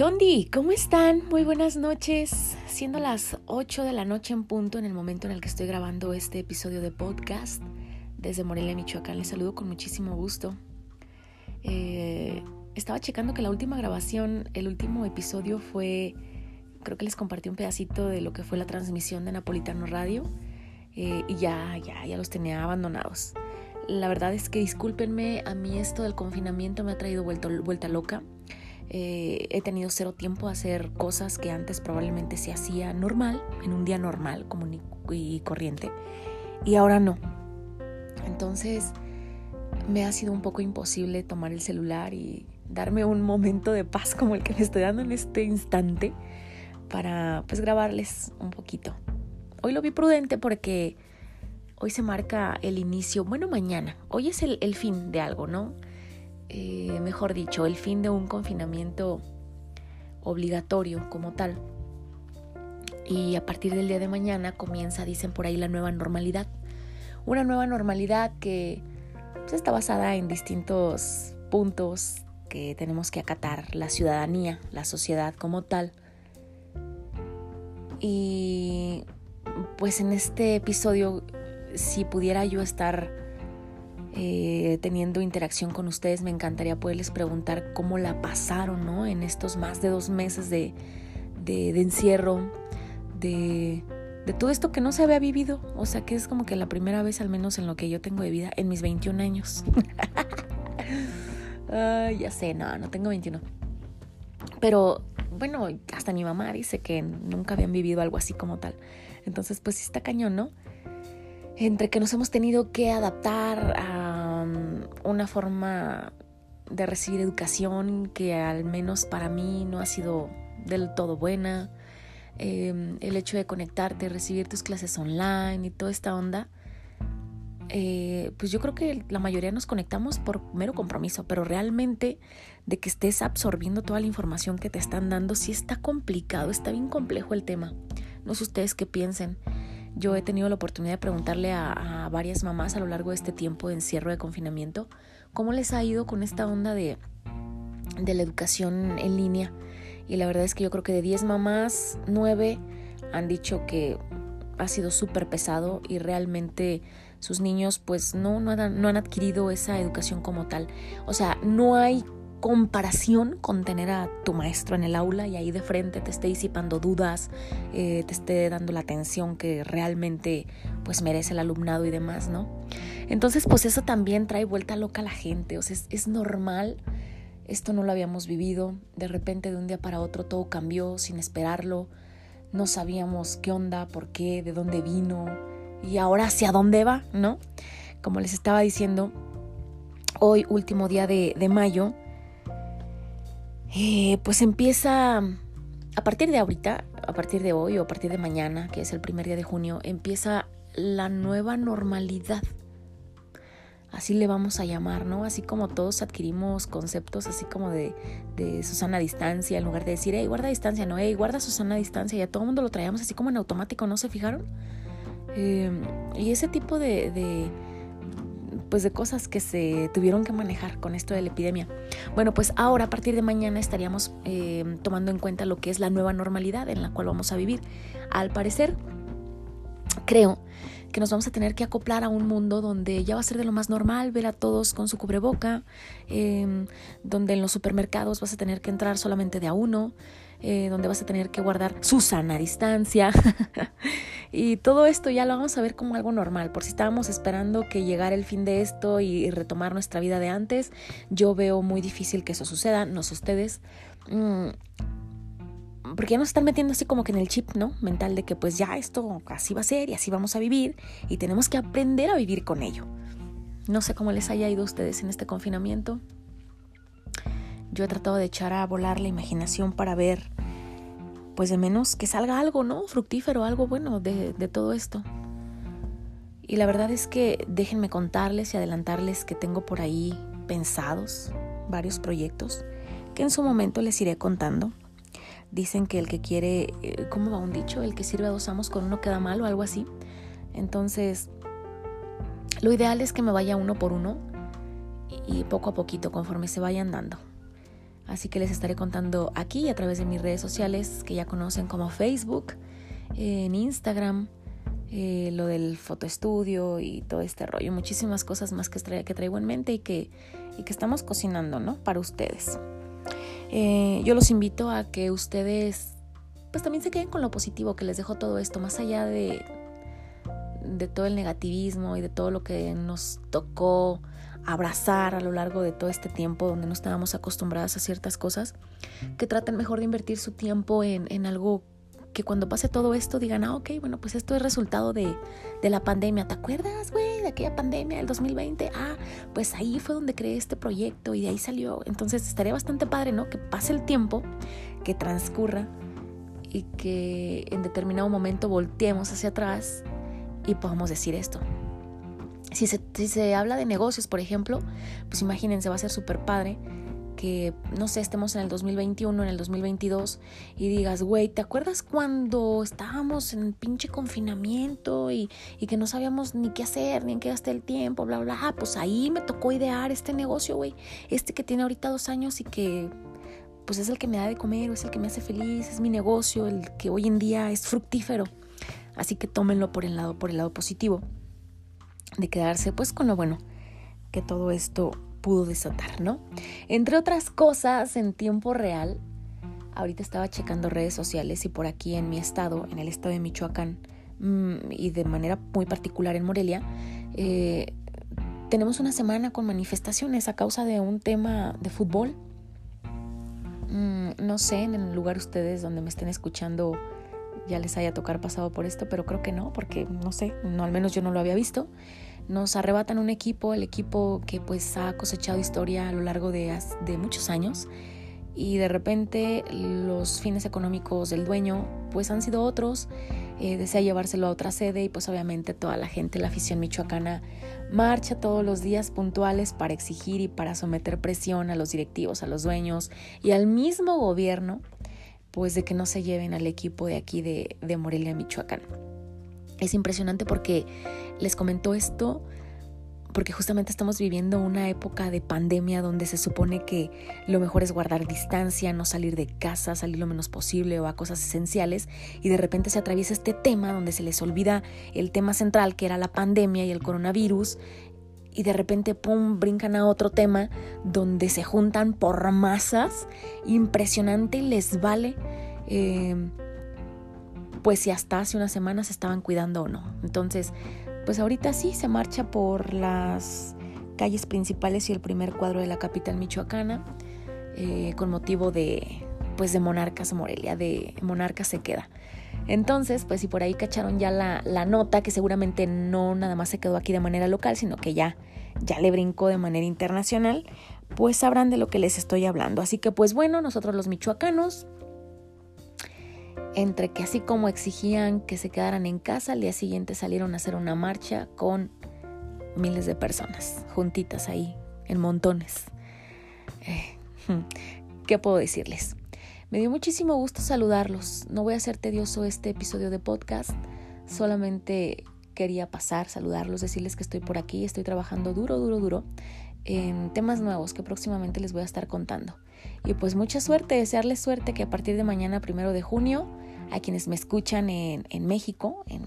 ¿Qué? ¿Cómo están? Muy buenas noches. Siendo las 8 de la noche en punto en el momento en el que estoy grabando este episodio de podcast desde Morelia, Michoacán, les saludo con muchísimo gusto. Eh, estaba checando que la última grabación, el último episodio fue, creo que les compartí un pedacito de lo que fue la transmisión de Napolitano Radio eh, y ya, ya, ya los tenía abandonados. La verdad es que discúlpenme, a mí esto del confinamiento me ha traído vuelta loca. Eh, he tenido cero tiempo a hacer cosas que antes probablemente se hacía normal, en un día normal, común y corriente, y ahora no. Entonces me ha sido un poco imposible tomar el celular y darme un momento de paz como el que me estoy dando en este instante para pues grabarles un poquito. Hoy lo vi prudente porque hoy se marca el inicio, bueno mañana, hoy es el, el fin de algo, ¿no? Eh, mejor dicho, el fin de un confinamiento obligatorio como tal. Y a partir del día de mañana comienza, dicen por ahí, la nueva normalidad. Una nueva normalidad que pues, está basada en distintos puntos que tenemos que acatar, la ciudadanía, la sociedad como tal. Y pues en este episodio, si pudiera yo estar eh, teniendo interacción con ustedes, me encantaría poderles preguntar cómo la pasaron, ¿no? En estos más de dos meses de, de, encierro, de, de, todo esto que no se había vivido. O sea, que es como que la primera vez, al menos en lo que yo tengo de vida, en mis 21 años. ya sé, no, no tengo 21. Pero bueno, hasta mi mamá dice que nunca habían vivido algo así como tal. Entonces, pues sí está cañón, ¿no? entre que nos hemos tenido que adaptar a una forma de recibir educación que al menos para mí no ha sido del todo buena, em, el hecho de conectarte, recibir tus clases online y toda esta onda, eh, pues yo creo que la mayoría nos conectamos por mero compromiso, pero realmente de que estés absorbiendo toda la información que te están dando, sí está complicado, está bien complejo el tema. No sé ustedes qué piensen. Yo he tenido la oportunidad de preguntarle a, varias mamás a lo largo de este tiempo de encierro de confinamiento cómo les ha ido con esta onda de, de la educación en línea. Y la verdad es que yo creo que de 10 mamás, 9 han dicho que ha sido súper pesado y realmente sus niños pues no, no, han, no han adquirido esa educación como tal. O sea, no hay comparación con tener a tu maestro en el aula y ahí de frente te esté disipando dudas, eh, te esté dando la atención que realmente pues merece el alumnado y demás, ¿no? Entonces pues eso también trae vuelta loca a la gente, o sea, es, es normal, esto no lo habíamos vivido, de repente de un día para otro todo cambió sin esperarlo, no sabíamos qué onda, por qué, de dónde vino y ahora hacia dónde va, ¿no? Como les estaba diciendo, hoy último día de, de mayo, eh, pues empieza a partir de ahorita, a partir de hoy o a partir de mañana, que es el primer día de junio, empieza la nueva normalidad. Así le vamos a llamar, ¿no? Así como todos adquirimos conceptos así como de, de Susana distancia, en lugar de decir, hey, guarda distancia, no, hey, guarda Susana distancia, y a todo el mundo lo traíamos así como en automático, ¿no se fijaron? Eh, y ese tipo de pues de cosas que se tuvieron que manejar con esto de la epidemia. Bueno, pues ahora a partir de mañana estaríamos eh, tomando en cuenta lo que es la nueva normalidad en la cual vamos a vivir. Al parecer, creo que nos vamos a tener que acoplar a un mundo donde ya va a ser de lo más normal ver a todos con su cubreboca, em, donde en los supermercados vas a tener que entrar solamente de a uno, eh, donde vas a tener que guardar su sana distancia. y todo esto ya lo vamos a ver como algo normal. Por si estábamos esperando que llegara el fin de esto y, retomar nuestra vida de antes, yo veo muy difícil que eso suceda, no sé ustedes. Mm, porque ya nos están metiendo así como que en el chip, ¿no? Mental de que pues ya esto así va a ser y así vamos a vivir y tenemos que aprender a vivir con ello. No sé cómo les haya ido a ustedes en este confinamiento. Yo he tratado de echar a volar la imaginación para ver, pues de menos que salga algo, ¿no? Fructífero, algo bueno de, todo esto. Y la verdad es que déjenme contarles y adelantarles que tengo por ahí pensados varios proyectos que en su momento les iré contando dicen que el que quiere, eh, ¿cómo va un dicho? El que sirve a dos amos con uno queda mal o algo así. Entonces, lo ideal es que me vaya uno por uno y poco a poquito conforme se vayan dando. Así que les estaré contando aquí a través de mis redes sociales que ya conocen como Facebook, en Instagram, eh, lo del fotoestudio y todo este rollo. Muchísimas cosas más que, traigo en mente y que, y que estamos cocinando, ¿no? Para ustedes. Eh, yo los invito a que ustedes pues también se queden con lo positivo que les dejo todo esto, más allá de todo el negativismo y de todo lo que nos tocó abrazar a lo largo de todo este tiempo donde no estábamos acostumbradas a ciertas cosas, que traten mejor de invertir su tiempo en, en algo que cuando pase todo esto digan, ah, ok, bueno, pues esto es resultado de, de la pandemia. ¿Te acuerdas, güey, de aquella pandemia del 2020? Ah, pues ahí fue donde creé este proyecto y de ahí salió. Entonces estaría bastante padre, ¿no? Que pase el tiempo, que transcurra y que en determinado momento volteemos hacia atrás y podamos decir esto. Si se, si se habla de negocios, por ejemplo, pues imagínense, va a ser súper padre que, no sé, estemos en el 2021, en el 2022 y digas, güey, ¿te acuerdas cuando estábamos en pinche confinamiento y, y, que no sabíamos ni qué hacer, ni en qué gastar el tiempo, bla, bla? Ah, pues ahí me tocó idear este negocio, güey, este que tiene ahorita dos años y que pues es el que me da de comer, es el que me hace feliz, es mi negocio, el que hoy en día es fructífero. Así que tómenlo por el lado, por el lado positivo de quedarse pues con lo bueno que todo esto pudo desatar, ¿no? Entre otras cosas, en tiempo real, ahorita estaba checando redes sociales y por aquí en mi estado, en el estado de Michoacán, mm, y de manera muy particular en Morelia, eh, tenemos una semana con manifestaciones a causa de un tema de fútbol. Mm, no sé en el lugar ustedes donde me estén escuchando ya les haya tocar pasado por esto, pero creo que no, porque no sé, no al menos yo no lo había visto. Nos arrebatan un equipo, el equipo que pues ha cosechado historia a lo largo de, muchos años y de repente los fines económicos del dueño pues han sido otros, eh, desea llevárselo a otra sede y pues obviamente toda la gente, la afición michoacana marcha todos los días puntuales para exigir y para someter presión a los directivos, a los dueños y al mismo gobierno pues de que no se lleven al equipo de aquí de Morelia, Michoacán. Es impresionante porque les comento esto porque justamente estamos viviendo una época de pandemia donde se supone que lo mejor es guardar distancia, no salir de casa, salir lo menos posible o a cosas esenciales y de repente se atraviesa este tema donde se les olvida el tema central que era la pandemia y el coronavirus y de repente, ¡pum!, brincan a otro tema donde se juntan por masas, impresionante les vale, eh, pues si hasta hace unas semanas se estaban cuidando o no. Entonces, pues ahorita sí se marcha por las calles principales y el primer cuadro de la capital michoacana, eh, con motivo de, pues de Monarcas Morelia, de Monarcas se queda. Entonces, pues si por ahí cacharon ya la, la, nota, que seguramente no nada más se quedó aquí de manera local, sino que ya, ya le brincó de manera internacional, pues sabrán de lo que les estoy hablando. Así que pues bueno, nosotros los michoacanos, entre que así como exigían que se quedaran en casa, al día siguiente salieron a hacer una marcha con miles de personas, juntitas ahí, en montones. Eh, ¿Qué puedo decirles? Me dio muchísimo gusto saludarlos. No voy a hacer tedioso este episodio de podcast. Solamente quería pasar, saludarlos, decirles que estoy por aquí, estoy trabajando duro, duro, duro en temas nuevos que próximamente les voy a estar contando. Y pues mucha suerte, desearles suerte que a partir de mañana, primero de junio, a quienes me escuchan en, en México, en,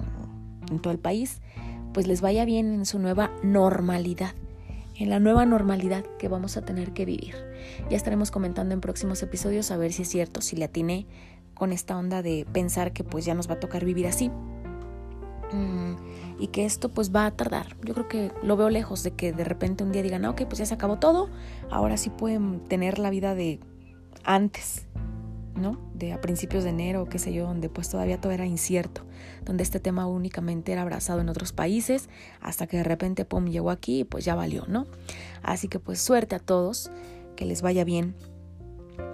en todo el país, pues les vaya bien en su nueva normalidad en la nueva normalidad que vamos a tener que vivir. Ya estaremos comentando en próximos episodios a ver si es cierto, si le atiné con esta onda de pensar que pues ya nos va a tocar vivir así. Mm, y que esto pues va a tardar. Yo creo que lo veo lejos de que de repente un día digan, ah, ok, pues ya se acabó todo, ahora sí pueden tener la vida de antes, ¿no? De a principios de enero, qué sé yo, donde pues todavía todo era incierto, donde este tema únicamente era abrazado en otros países, hasta que de repente, pum, llegó aquí y pues ya valió, ¿no? Así que pues suerte a todos, que les vaya bien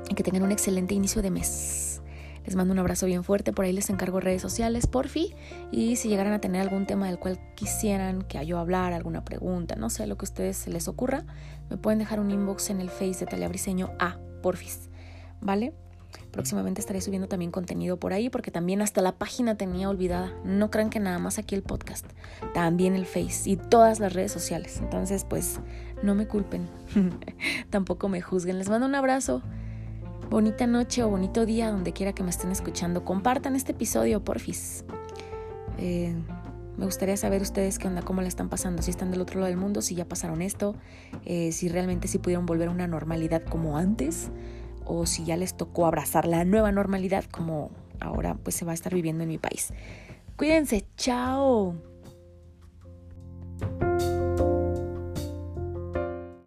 y que tengan un excelente inicio de mes. Les mando un abrazo bien fuerte, por ahí les encargo redes sociales, porfi, y si llegaran a tener algún tema del cual quisieran que yo hablar, alguna pregunta, no sé, lo que a ustedes se les ocurra, me pueden dejar un inbox en el Face de Teleabriseño A, porfis, ¿vale? Próximamente estaré subiendo también contenido por ahí porque también hasta la página tenía olvidada. No crean que nada más aquí el podcast, también el Face y todas las redes sociales. Entonces, pues no me culpen, tampoco me juzguen. Les mando un abrazo Bonita noche o bonito día donde quiera que me estén escuchando. Compartan este episodio, porfis. Eh, me gustaría saber ustedes qué onda, cómo le están pasando, si están del otro lado del mundo, si ya pasaron esto, eh, si realmente sí pudieron volver a una normalidad como antes o si ya les tocó abrazar la nueva normalidad como ahora pues se va a estar viviendo en mi país. Cuídense, chao.